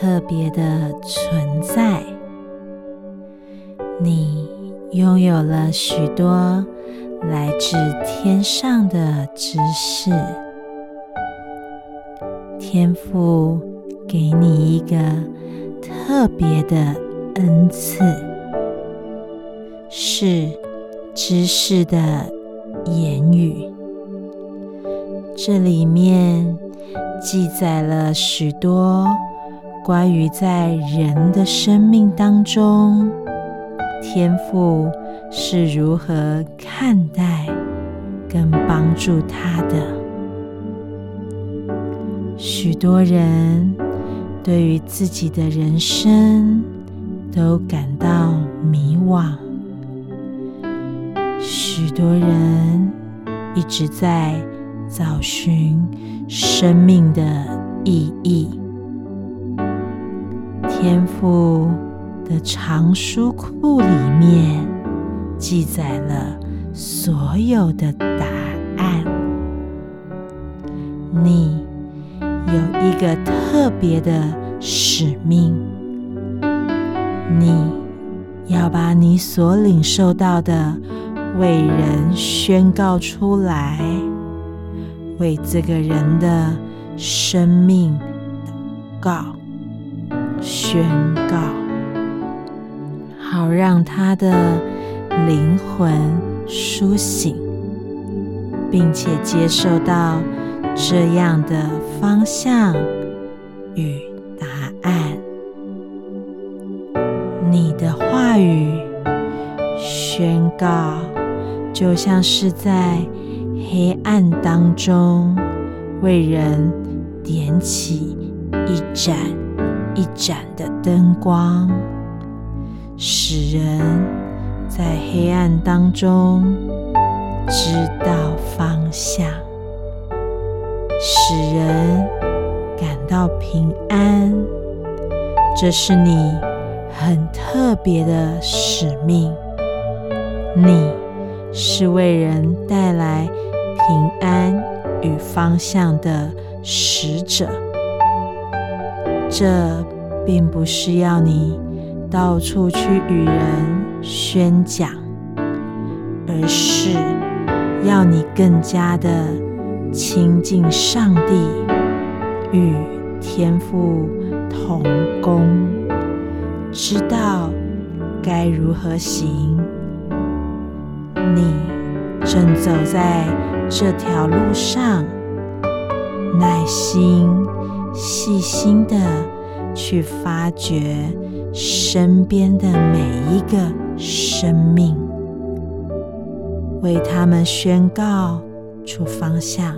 特别的存在，你拥有了许多来自天上的知识。天赋给你一个特别的恩赐，是知识的言语。这里面记载了许多关于在人的生命当中，天赋是如何看待跟帮助他的。许多人对于自己的人生都感到迷惘，许多人一直在。找寻生命的意义。天赋的藏书库里面记载了所有的答案。你有一个特别的使命，你要把你所领受到的为人宣告出来。为这个人的生命祷告、宣告，好让他的灵魂苏醒，并且接受到这样的方向与答案。你的话语宣告，就像是在。黑暗当中，为人点起一盏一盏的灯光，使人在黑暗当中知道方向，使人感到平安。这是你很特别的使命，你是为人带来。平安与方向的使者，这并不是要你到处去与人宣讲，而是要你更加的亲近上帝，与天父同工，知道该如何行。你正走在。这条路上，耐心、细心的去发掘身边的每一个生命，为他们宣告出方向，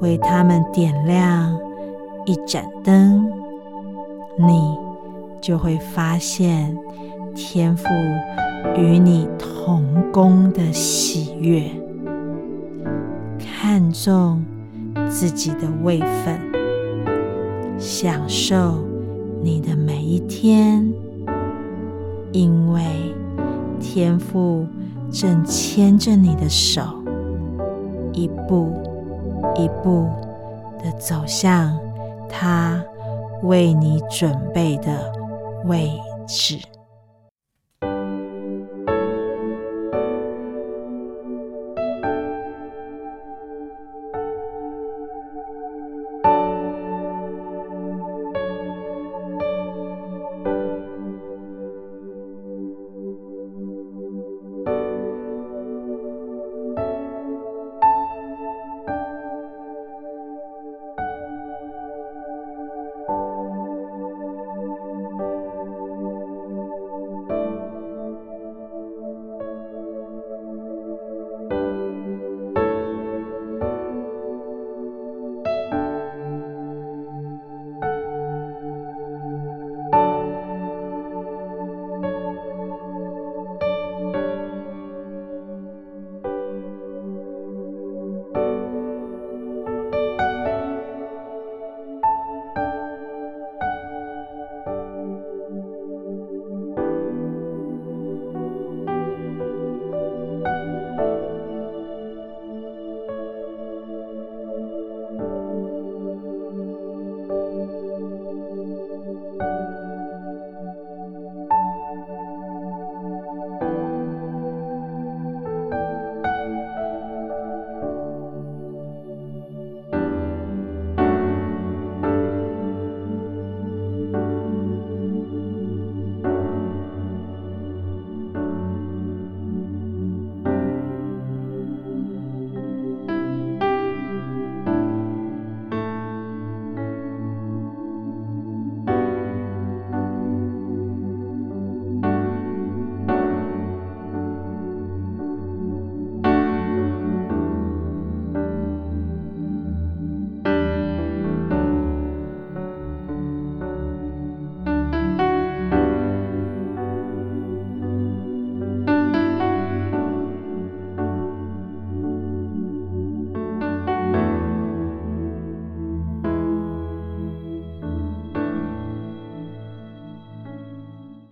为他们点亮一盏灯，你就会发现天赋与你同工的喜悦。看重自己的位分，享受你的每一天，因为天父正牵着你的手，一步一步的走向他为你准备的位置。